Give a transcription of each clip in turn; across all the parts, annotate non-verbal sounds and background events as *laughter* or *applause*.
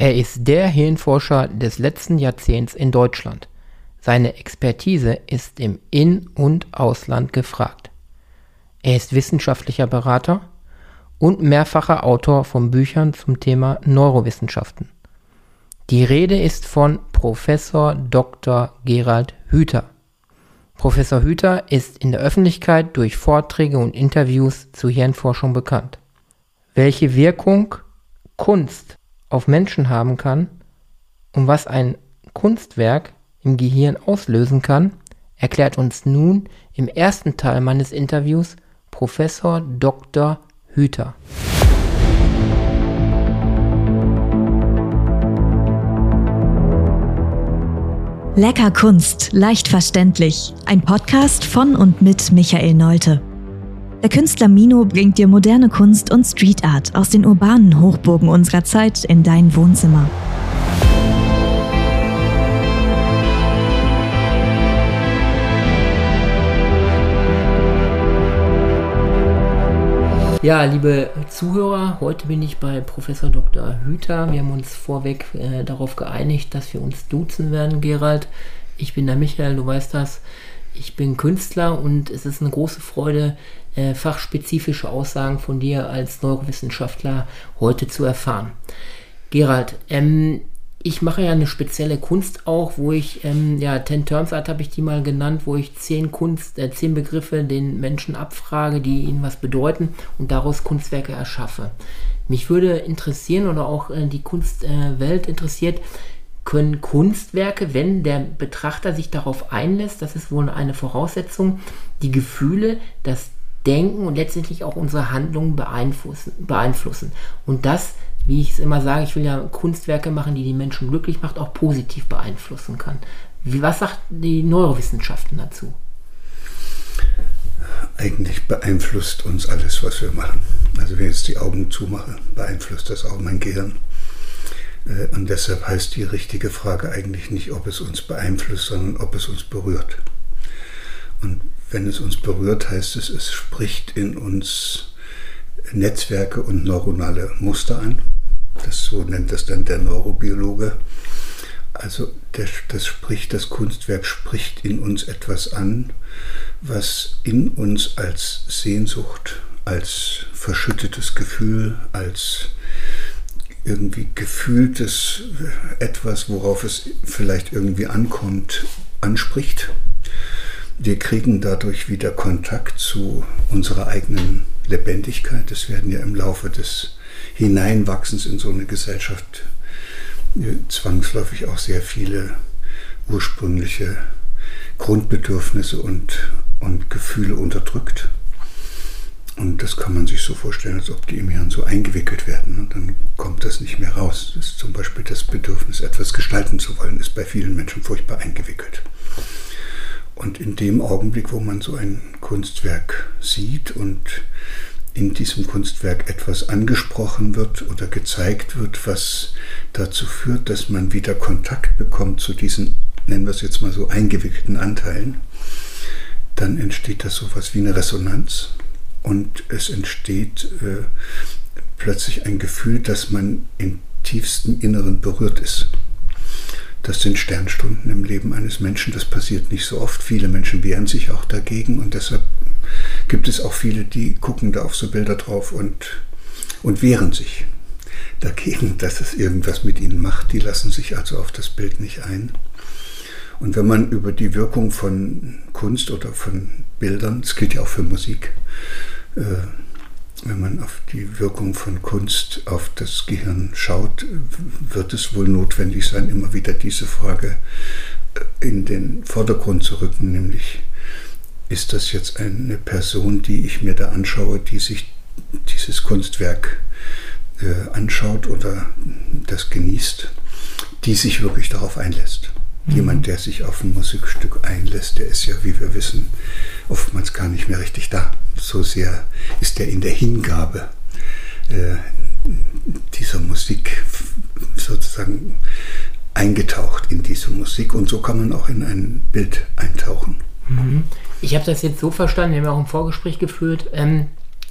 Er ist der Hirnforscher des letzten Jahrzehnts in Deutschland. Seine Expertise ist im In- und Ausland gefragt. Er ist wissenschaftlicher Berater und mehrfacher Autor von Büchern zum Thema Neurowissenschaften. Die Rede ist von Professor Dr. Gerald Hüther. Professor Hüther ist in der Öffentlichkeit durch Vorträge und Interviews zu Hirnforschung bekannt. Welche Wirkung Kunst auf Menschen haben kann und was ein Kunstwerk im Gehirn auslösen kann, erklärt uns nun im ersten Teil meines Interviews Professor Dr. Hüther. Lecker Kunst, leicht verständlich. Ein Podcast von und mit Michael Neute. Der Künstler Mino bringt dir moderne Kunst und Street Art aus den urbanen Hochburgen unserer Zeit in dein Wohnzimmer. Ja, liebe Zuhörer, heute bin ich bei Professor Dr. Hüter. Wir haben uns vorweg äh, darauf geeinigt, dass wir uns duzen werden, Gerald. Ich bin der Michael, du weißt das. Ich bin Künstler und es ist eine große Freude, äh, fachspezifische Aussagen von dir als Neurowissenschaftler heute zu erfahren. Gerald, ähm, ich mache ja eine spezielle Kunst auch, wo ich, ähm, ja, Ten Terms Art habe ich die mal genannt, wo ich zehn Kunst, äh, zehn Begriffe den Menschen abfrage, die ihnen was bedeuten und daraus Kunstwerke erschaffe. Mich würde interessieren oder auch äh, die Kunstwelt äh, interessiert, können Kunstwerke, wenn der Betrachter sich darauf einlässt, das ist wohl eine Voraussetzung, die Gefühle, das Denken und letztendlich auch unsere Handlungen beeinflussen. beeinflussen. Und das wie ich es immer sage, ich will ja Kunstwerke machen, die die Menschen glücklich macht, auch positiv beeinflussen kann. Wie, was sagt die Neurowissenschaften dazu? Eigentlich beeinflusst uns alles, was wir machen. Also wenn ich jetzt die Augen zumache, beeinflusst das auch mein Gehirn. Äh, und deshalb heißt die richtige Frage eigentlich nicht, ob es uns beeinflusst, sondern ob es uns berührt. Und wenn es uns berührt, heißt es, es spricht in uns Netzwerke und neuronale Muster an. Das so nennt das dann der Neurobiologe. Also der, das spricht, das Kunstwerk spricht in uns etwas an, was in uns als Sehnsucht, als verschüttetes Gefühl, als irgendwie gefühltes etwas, worauf es vielleicht irgendwie ankommt, anspricht. Wir kriegen dadurch wieder Kontakt zu unserer eigenen Lebendigkeit. Es werden ja im Laufe des Hineinwachsens in so eine Gesellschaft äh, zwangsläufig auch sehr viele ursprüngliche Grundbedürfnisse und, und Gefühle unterdrückt. Und das kann man sich so vorstellen, als ob die im Hirn so eingewickelt werden. Und dann kommt das nicht mehr raus. Das ist zum Beispiel das Bedürfnis, etwas gestalten zu wollen, ist bei vielen Menschen furchtbar eingewickelt. Und in dem Augenblick, wo man so ein Kunstwerk sieht und in diesem Kunstwerk etwas angesprochen wird oder gezeigt wird, was dazu führt, dass man wieder Kontakt bekommt zu diesen, nennen wir es jetzt mal so, eingewickelten Anteilen, dann entsteht das so etwas wie eine Resonanz und es entsteht äh, plötzlich ein Gefühl, dass man im tiefsten Inneren berührt ist. Das sind Sternstunden im Leben eines Menschen. Das passiert nicht so oft. Viele Menschen wehren sich auch dagegen und deshalb gibt es auch viele, die gucken da auf so Bilder drauf und, und wehren sich dagegen, *laughs* dass es irgendwas mit ihnen macht. Die lassen sich also auf das Bild nicht ein. Und wenn man über die Wirkung von Kunst oder von Bildern, das gilt ja auch für Musik, äh, wenn man auf die Wirkung von Kunst auf das Gehirn schaut, wird es wohl notwendig sein, immer wieder diese Frage äh, in den Vordergrund zu rücken, nämlich ist das jetzt eine Person, die ich mir da anschaue, die sich dieses Kunstwerk äh, anschaut oder das genießt, die sich wirklich darauf einlässt. Jemand, der sich auf ein Musikstück einlässt, der ist ja, wie wir wissen, oftmals gar nicht mehr richtig da. So sehr ist er in der Hingabe äh, dieser Musik sozusagen eingetaucht in diese Musik und so kann man auch in ein Bild eintauchen. Mhm. Ich habe das jetzt so verstanden, wir haben auch ein Vorgespräch geführt, ähm,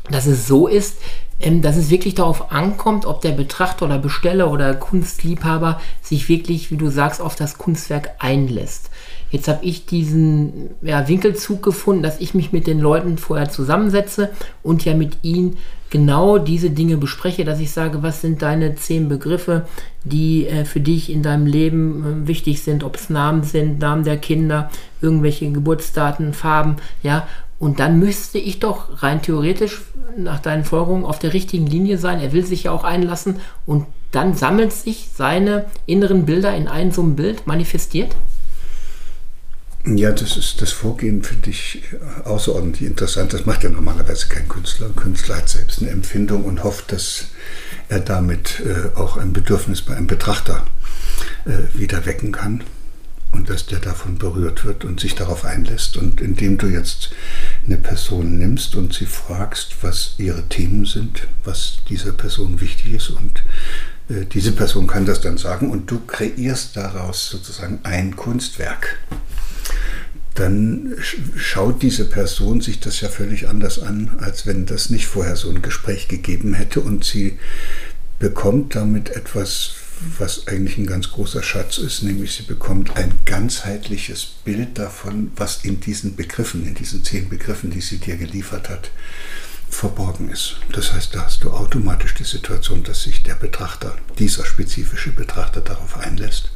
dass es so ist, ähm, dass es wirklich darauf ankommt, ob der Betrachter oder Besteller oder Kunstliebhaber sich wirklich, wie du sagst, auf das Kunstwerk einlässt. Jetzt habe ich diesen ja, Winkelzug gefunden, dass ich mich mit den Leuten vorher zusammensetze und ja mit ihnen genau diese Dinge bespreche, dass ich sage, was sind deine zehn Begriffe, die äh, für dich in deinem Leben äh, wichtig sind, ob es Namen sind, Namen der Kinder, irgendwelche Geburtsdaten, Farben, ja. Und dann müsste ich doch rein theoretisch nach deinen Folgerungen auf der richtigen Linie sein. Er will sich ja auch einlassen und dann sammelt sich seine inneren Bilder in ein so ein Bild, manifestiert. Ja, das ist das Vorgehen, finde ich außerordentlich interessant. Das macht ja normalerweise kein Künstler. Ein Künstler hat selbst eine Empfindung und hofft, dass er damit äh, auch ein Bedürfnis bei einem Betrachter äh, wieder wecken kann und dass der davon berührt wird und sich darauf einlässt. Und indem du jetzt eine Person nimmst und sie fragst, was ihre Themen sind, was dieser Person wichtig ist und äh, diese Person kann das dann sagen und du kreierst daraus sozusagen ein Kunstwerk. Dann schaut diese Person sich das ja völlig anders an, als wenn das nicht vorher so ein Gespräch gegeben hätte und sie bekommt damit etwas, was eigentlich ein ganz großer Schatz ist, nämlich sie bekommt ein ganzheitliches Bild davon, was in diesen Begriffen, in diesen zehn Begriffen, die sie dir geliefert hat, verborgen ist. Das heißt, da hast du automatisch die Situation, dass sich der Betrachter, dieser spezifische Betrachter darauf einlässt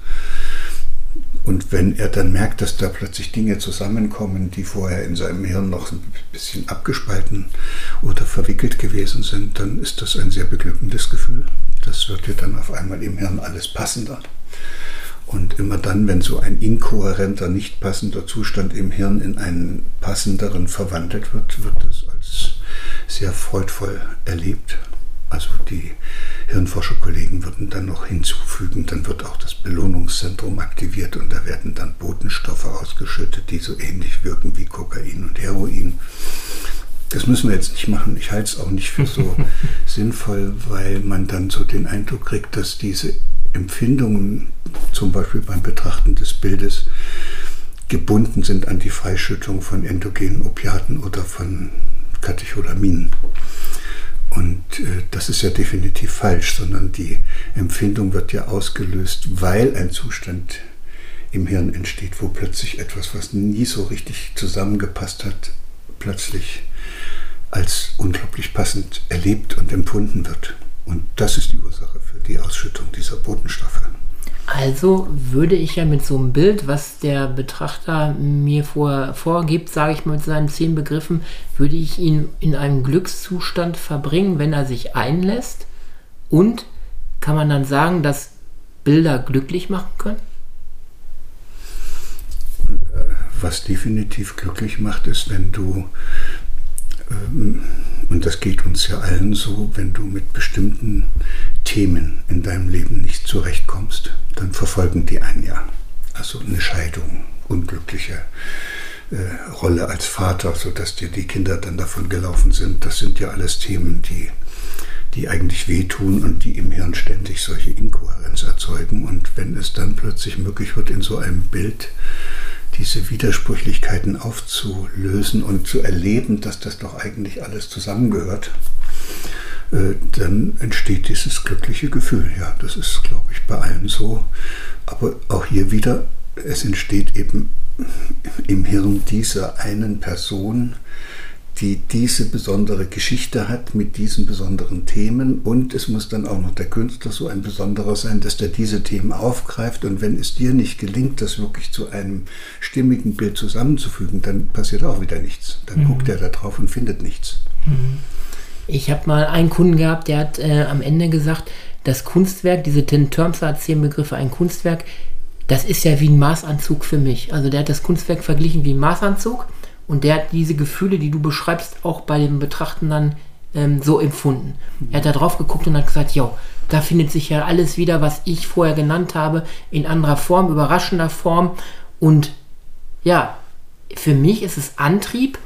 und wenn er dann merkt, dass da plötzlich Dinge zusammenkommen, die vorher in seinem Hirn noch ein bisschen abgespalten oder verwickelt gewesen sind, dann ist das ein sehr beglückendes Gefühl. Das wird dir dann auf einmal im Hirn alles passender. Und immer dann, wenn so ein inkohärenter, nicht passender Zustand im Hirn in einen passenderen verwandelt wird, wird es als sehr freudvoll erlebt. Also die Hirnforscherkollegen würden dann noch hinzufügen, dann wird auch das Belohnungszentrum aktiviert und da werden dann Botenstoffe ausgeschüttet, die so ähnlich wirken wie Kokain und Heroin. Das müssen wir jetzt nicht machen. Ich halte es auch nicht für so *laughs* sinnvoll, weil man dann so den Eindruck kriegt, dass diese Empfindungen, zum Beispiel beim Betrachten des Bildes, gebunden sind an die Freischüttung von endogenen Opiaten oder von Katecholaminen. Und äh, das ist ja definitiv falsch, sondern die Empfindung wird ja ausgelöst, weil ein Zustand im Hirn entsteht, wo plötzlich etwas, was nie so richtig zusammengepasst hat, plötzlich als unglaublich passend erlebt und empfunden wird. Und das ist die Ursache für die Ausschüttung dieser Botenstoffe. Also würde ich ja mit so einem Bild, was der Betrachter mir vor, vorgibt, sage ich mal mit seinen zehn Begriffen, würde ich ihn in einem Glückszustand verbringen, wenn er sich einlässt. Und kann man dann sagen, dass Bilder glücklich machen können? Was definitiv glücklich macht, ist, wenn du ähm, und das geht uns ja allen so, wenn du mit bestimmten Themen in deinem Leben nicht zurechtkommst, dann verfolgen die einen ja. Also eine Scheidung, unglückliche äh, Rolle als Vater, sodass dir die Kinder dann davon gelaufen sind. Das sind ja alles Themen, die, die eigentlich wehtun und die im Hirn ständig solche Inkohärenz erzeugen. Und wenn es dann plötzlich möglich wird, in so einem Bild diese Widersprüchlichkeiten aufzulösen und zu erleben, dass das doch eigentlich alles zusammengehört, dann entsteht dieses glückliche Gefühl. Ja, das ist, glaube ich, bei allen so. Aber auch hier wieder, es entsteht eben im Hirn dieser einen Person, die diese besondere Geschichte hat mit diesen besonderen Themen und es muss dann auch noch der Künstler so ein besonderer sein, dass der diese Themen aufgreift und wenn es dir nicht gelingt, das wirklich zu einem stimmigen Bild zusammenzufügen, dann passiert auch wieder nichts. Dann mhm. guckt er da drauf und findet nichts. Mhm. Ich habe mal einen Kunden gehabt, der hat äh, am Ende gesagt, das Kunstwerk, diese Ten Terms zehn Begriffe, ein Kunstwerk, das ist ja wie ein Maßanzug für mich. Also der hat das Kunstwerk verglichen wie ein Maßanzug und der hat diese Gefühle, die du beschreibst, auch bei dem Betrachten dann ähm, so empfunden. Er hat da drauf geguckt und hat gesagt, jo, da findet sich ja alles wieder, was ich vorher genannt habe, in anderer Form, überraschender Form. Und ja, für mich ist es Antrieb,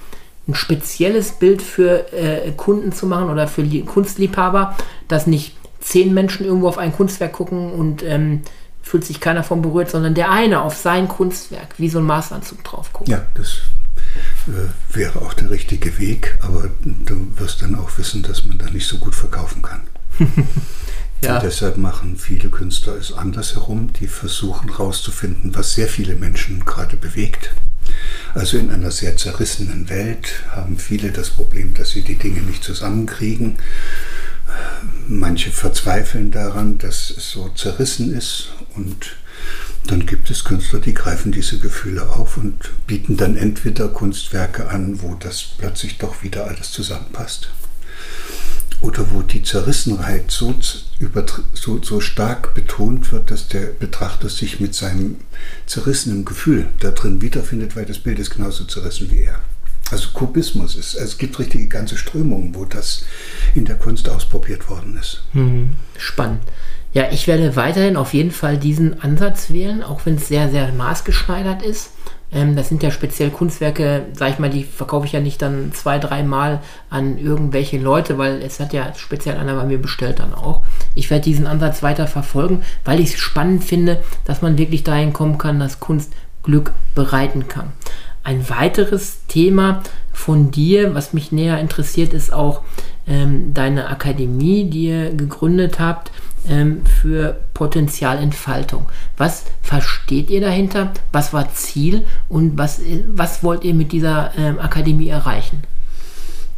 ein spezielles Bild für äh, Kunden zu machen oder für Kunstliebhaber, dass nicht zehn Menschen irgendwo auf ein Kunstwerk gucken und ähm, fühlt sich keiner von berührt, sondern der eine auf sein Kunstwerk wie so ein Maßanzug drauf guckt. Ja, das äh, wäre auch der richtige Weg, aber du wirst dann auch wissen, dass man da nicht so gut verkaufen kann. *laughs* ja. Und deshalb machen viele Künstler es andersherum, die versuchen herauszufinden, was sehr viele Menschen gerade bewegt. Also in einer sehr zerrissenen Welt haben viele das Problem, dass sie die Dinge nicht zusammenkriegen. Manche verzweifeln daran, dass es so zerrissen ist und dann gibt es Künstler, die greifen diese Gefühle auf und bieten dann entweder Kunstwerke an, wo das plötzlich doch wieder alles zusammenpasst. Oder wo die Zerrissenheit so, so, so stark betont wird, dass der Betrachter sich mit seinem zerrissenen Gefühl da drin wiederfindet, weil das Bild ist genauso zerrissen wie er. Also Kubismus ist, es gibt richtige ganze Strömungen, wo das in der Kunst ausprobiert worden ist. Hm, spannend. Ja, ich werde weiterhin auf jeden Fall diesen Ansatz wählen, auch wenn es sehr, sehr maßgeschneidert ist. Ähm, das sind ja speziell Kunstwerke, sag ich mal, die verkaufe ich ja nicht dann zwei, dreimal an irgendwelche Leute, weil es hat ja speziell einer bei mir bestellt dann auch. Ich werde diesen Ansatz weiter verfolgen, weil ich es spannend finde, dass man wirklich dahin kommen kann, dass Kunst Glück bereiten kann. Ein weiteres Thema von dir, was mich näher interessiert, ist auch ähm, deine Akademie, die ihr gegründet habt ähm, für Potenzialentfaltung. Was versteht ihr dahinter? Was war Ziel und was, was wollt ihr mit dieser ähm, Akademie erreichen?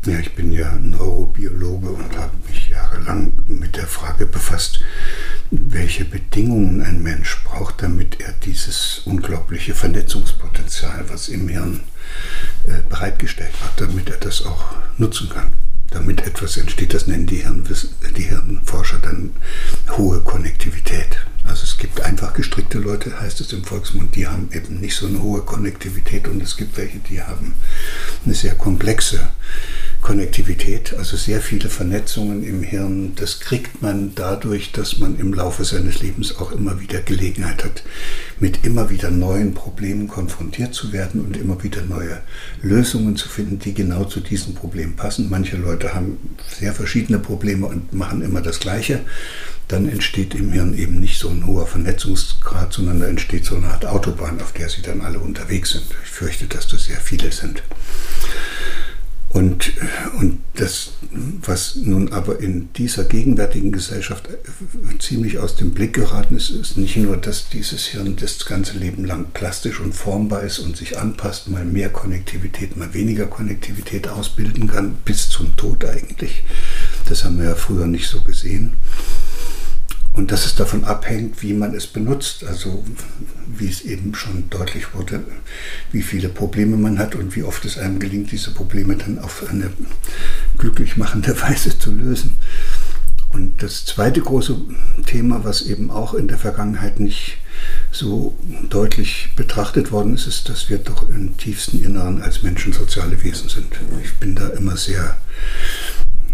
Ja, ich bin ja Neurobiologe und habe mich jahrelang mit der Frage befasst, welche Bedingungen ein Mensch braucht, damit er dieses unglaubliche Vernetzungspotenzial, was im Hirn äh, bereitgestellt hat, damit er das auch nutzen kann damit etwas entsteht, das nennen die, Hirn, die Hirnforscher dann hohe Konnektivität. Also es gibt einfach gestrickte Leute, heißt es im Volksmund, die haben eben nicht so eine hohe Konnektivität und es gibt welche, die haben eine sehr komplexe Konnektivität, also sehr viele Vernetzungen im Hirn. Das kriegt man dadurch, dass man im Laufe seines Lebens auch immer wieder Gelegenheit hat, mit immer wieder neuen Problemen konfrontiert zu werden und immer wieder neue Lösungen zu finden, die genau zu diesen Problemen passen. Manche Leute haben sehr verschiedene Probleme und machen immer das Gleiche. Dann entsteht im Hirn eben nicht so ein hoher Vernetzungsgrad, sondern da entsteht so eine Art Autobahn, auf der sie dann alle unterwegs sind. Ich fürchte, dass das sehr viele sind. Und, und das, was nun aber in dieser gegenwärtigen Gesellschaft ziemlich aus dem Blick geraten ist, ist nicht nur, dass dieses Hirn das ganze Leben lang plastisch und formbar ist und sich anpasst, mal mehr Konnektivität, mal weniger Konnektivität ausbilden kann, bis zum Tod eigentlich. Das haben wir ja früher nicht so gesehen. Und dass es davon abhängt, wie man es benutzt. Also wie es eben schon deutlich wurde, wie viele Probleme man hat und wie oft es einem gelingt, diese Probleme dann auf eine glücklich machende *laughs* Weise zu lösen. Und das zweite große Thema, was eben auch in der Vergangenheit nicht so deutlich betrachtet worden ist, ist, dass wir doch im tiefsten Inneren als Menschen soziale Wesen sind. Ich bin da immer sehr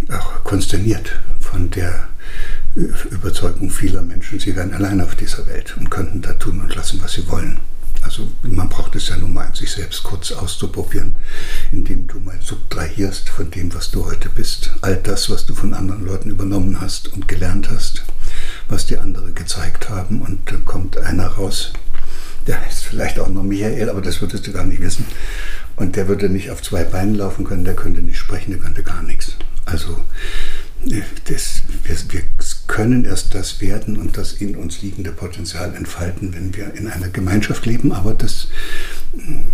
auch konsterniert von der Überzeugung vieler Menschen, sie wären allein auf dieser Welt und könnten da tun und lassen, was sie wollen. Also man braucht es ja nur mal, sich selbst kurz auszuprobieren, indem du mal subtrahierst von dem, was du heute bist. All das, was du von anderen Leuten übernommen hast und gelernt hast, was dir andere gezeigt haben. Und dann kommt einer raus, der heißt vielleicht auch noch Michael, aber das würdest du gar nicht wissen. Und der würde nicht auf zwei Beinen laufen können, der könnte nicht sprechen, der könnte gar nichts. Also das, wir, wir, können erst das werden und das in uns liegende Potenzial entfalten, wenn wir in einer Gemeinschaft leben. Aber das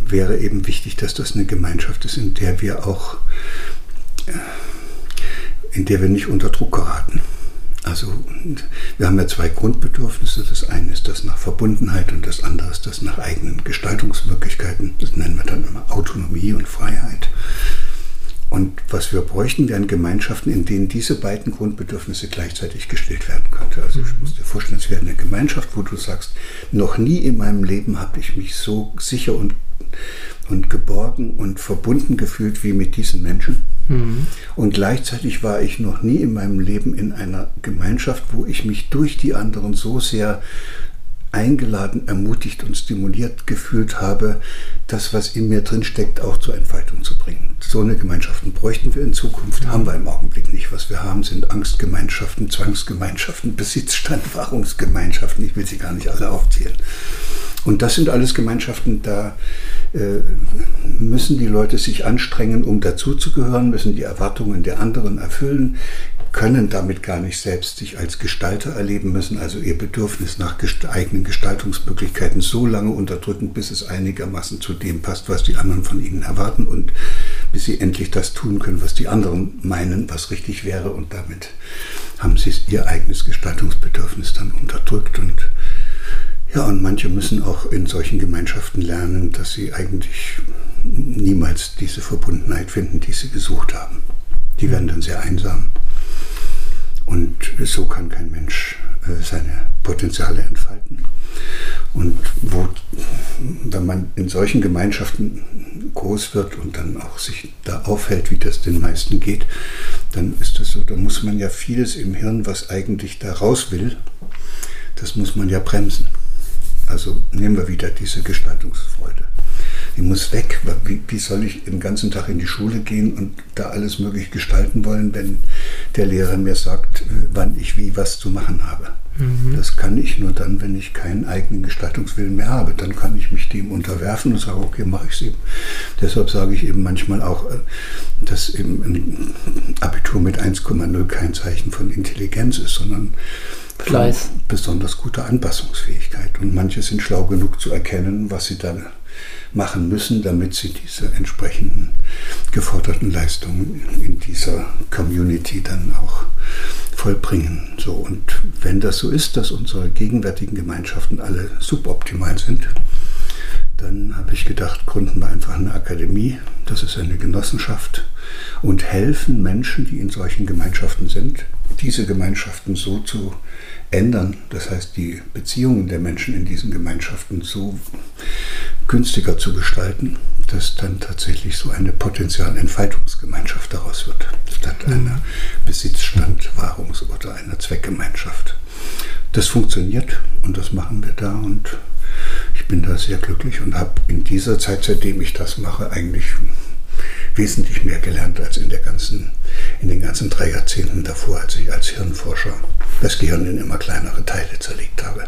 wäre eben wichtig, dass das eine Gemeinschaft ist, in der wir auch, äh, in der wir nicht unter Druck geraten. Also wir haben ja zwei Grundbedürfnisse. Das eine ist das nach Verbundenheit und das andere ist das nach eigenen Gestaltungsmöglichkeiten. Das nennen wir dann immer Autonomie und Freiheit. Und was wir bräuchten, wären Gemeinschaften, in denen diese beiden Grundbedürfnisse gleichzeitig gestillt werden könnte. Also ich muss dir vorstellen, es wäre eine Gemeinschaft, wo du sagst, noch nie in meinem Leben habe ich mich so sicher und, und geborgen und verbunden gefühlt wie mit diesen Menschen. Mhm. Und gleichzeitig war ich noch nie in meinem Leben in einer Gemeinschaft, wo ich mich durch die anderen so sehr eingeladen, ermutigt und stimuliert gefühlt habe, das, was in mir drin steckt, auch zur Entfaltung zu bringen. So eine Gemeinschaften bräuchten wir in Zukunft, haben wir im Augenblick nicht. Was wir haben, sind Angstgemeinschaften, Zwangsgemeinschaften, Besitzstandwahrungsgemeinschaften. Ich will sie gar nicht alle aufzählen. Und das sind alles Gemeinschaften, da äh, müssen die Leute sich anstrengen, um dazuzugehören, müssen die Erwartungen der anderen erfüllen, können damit gar nicht selbst sich als Gestalter erleben müssen, also ihr Bedürfnis nach eigenen Gestaltungsmöglichkeiten so lange unterdrücken, bis es einigermaßen zu dem passt, was die anderen von ihnen erwarten und bis sie endlich das tun können, was die anderen meinen, was richtig wäre und damit haben sie ihr eigenes Gestaltungsbedürfnis dann unterdrückt und ja, und manche müssen auch in solchen Gemeinschaften lernen, dass sie eigentlich niemals diese Verbundenheit finden, die sie gesucht haben. Die werden dann sehr einsam. Und so kann kein Mensch äh, seine Potenziale entfalten. Und wo, wenn man in solchen Gemeinschaften groß wird und dann auch sich da aufhält, wie das den meisten geht, dann ist das so, da muss man ja vieles im Hirn, was eigentlich da raus will, das muss man ja bremsen. Also nehmen wir wieder diese Gestaltungsfreude. Die muss weg. Wie, wie, soll ich den ganzen Tag in die Schule gehen und da alles möglich gestalten wollen, wenn der Lehrer mir sagt, äh, wann ich wie was zu machen habe? Mhm. Das kann ich nur dann, wenn ich keinen eigenen Gestaltungswillen mehr habe. Dann kann ich mich dem unterwerfen und sage, okay, mache ich es eben. Deshalb sage ich eben manchmal auch, äh, dass eben ein Abitur mit 1,0 kein Zeichen von Intelligenz ist, sondern Fleiß. besonders gute Anpassungsfähigkeit. Und manche sind schlau genug zu erkennen, was sie da machen müssen, damit sie diese entsprechenden geforderten Leistungen in dieser Community dann auch vollbringen. So, und wenn das so ist, dass unsere gegenwärtigen Gemeinschaften alle suboptimal sind, dann habe ich gedacht, gründen wir einfach eine Akademie, das ist eine Genossenschaft und helfen Menschen, die in solchen Gemeinschaften sind, diese Gemeinschaften so zu ändern, das heißt die Beziehungen der Menschen in diesen Gemeinschaften so günstiger zu gestalten, dass dann tatsächlich so eine Potenzialentfaltungsgemeinschaft daraus wird, statt mhm. einer Besitzstandwahrungs- oder einer Zweckgemeinschaft. Das funktioniert und das machen wir da und ich bin da sehr glücklich und habe in dieser Zeit, seitdem ich das mache, eigentlich wesentlich mehr gelernt als in, der ganzen, in den ganzen drei Jahrzehnten davor, als ich als Hirnforscher das Gehirn in immer kleinere Teile zerlegt habe.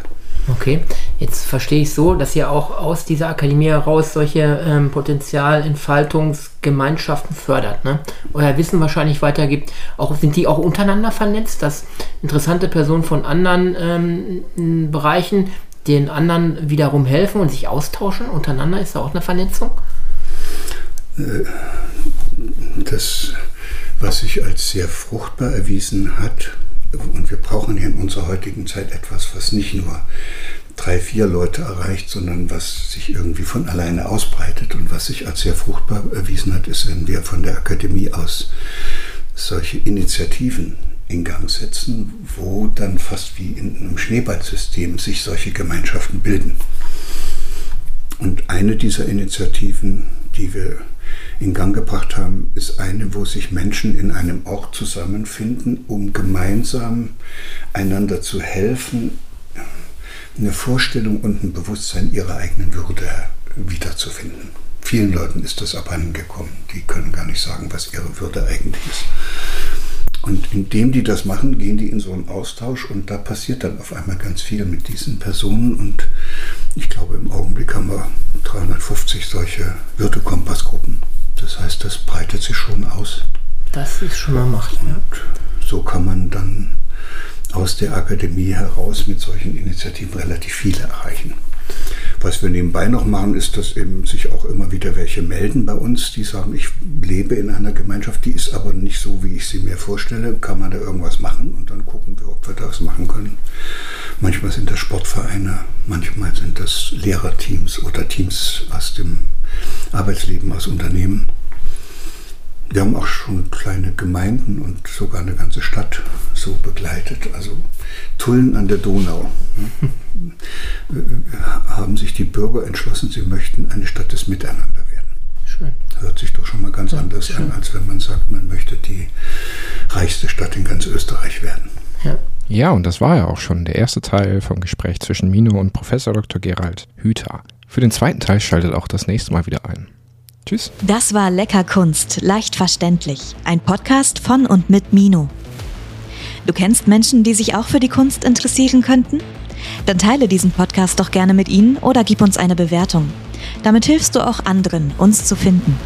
Okay, jetzt verstehe ich so, dass ihr auch aus dieser Akademie heraus solche ähm, Potenzialentfaltungsgemeinschaften fördert, ne? Euer Wissen wahrscheinlich weitergibt. Auch, sind die auch untereinander vernetzt, dass interessante Personen von anderen ähm, Bereichen den anderen wiederum helfen und sich austauschen untereinander? Ist da auch eine Vernetzung? Äh, das, was sich als sehr fruchtbar erwiesen hat, und wir brauchen in unserer heutigen Zeit etwas, was nicht nur drei, vier Leute erreicht, sondern was sich irgendwie von alleine ausbreitet und was sich als sehr fruchtbar erwiesen hat, ist, wenn wir von der Akademie aus solche Initiativen in Gang setzen, wo dann fast wie in einem Schneeballsystem sich solche Gemeinschaften bilden. Und eine dieser Initiativen, die wir in Gang gebracht haben, ist eine, wo sich Menschen in einem Ort zusammenfinden, um gemeinsam einander zu helfen, eine Vorstellung und ein Bewusstsein ihrer eigenen Würde wiederzufinden. Vielen Leuten ist das abhandengekommen. Die können gar nicht sagen, was ihre Würde eigentlich ist. Und indem die das machen, gehen die in so einen Austausch und da passiert dann auf einmal ganz viel mit diesen Personen. Und ich glaube, im Augenblick haben wir 350 solche Wirtekompassgruppen. Das heißt, das breitet sich schon aus. Das ist schon mal Macht. Ja. so kann man dann aus der Akademie heraus mit solchen Initiativen relativ viele erreichen. Was wir nebenbei noch machen, ist, dass eben sich auch immer wieder welche melden bei uns, die sagen, ich lebe in einer Gemeinschaft, die ist aber nicht so, wie ich sie mir vorstelle. Kann man da irgendwas machen? Und dann gucken wir, ob wir das machen können. Manchmal sind das Sportvereine, manchmal sind das Lehrerteams oder Teams aus dem Arbeitsleben, aus Unternehmen. Wir haben auch schon kleine Gemeinden und sogar eine ganze Stadt so begleitet. Also Tulln an der Donau. *laughs* haben sich die Bürger entschlossen, sie möchten eine Stadt des Miteinander werden. Schön. Hört sich doch schon mal ganz ja, anders schön. an, als wenn man sagt, man möchte die reichste Stadt in ganz Österreich werden. Ja. Ja, und das war ja auch schon der erste Teil vom Gespräch zwischen Mino und Professor Dr. Gerald Hüther. Für den zweiten Teil schaltet auch das nächste Mal wieder ein. Tschüss. Das war Lecker Kunst, leicht verständlich. Ein Podcast von und mit Mino. Du kennst Menschen, die sich auch für die Kunst interessieren könnten? Dann teile diesen Podcast doch gerne mit ihnen oder gib uns eine Bewertung. Damit hilfst du auch anderen, uns zu finden.